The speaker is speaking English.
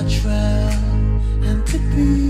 I and to be.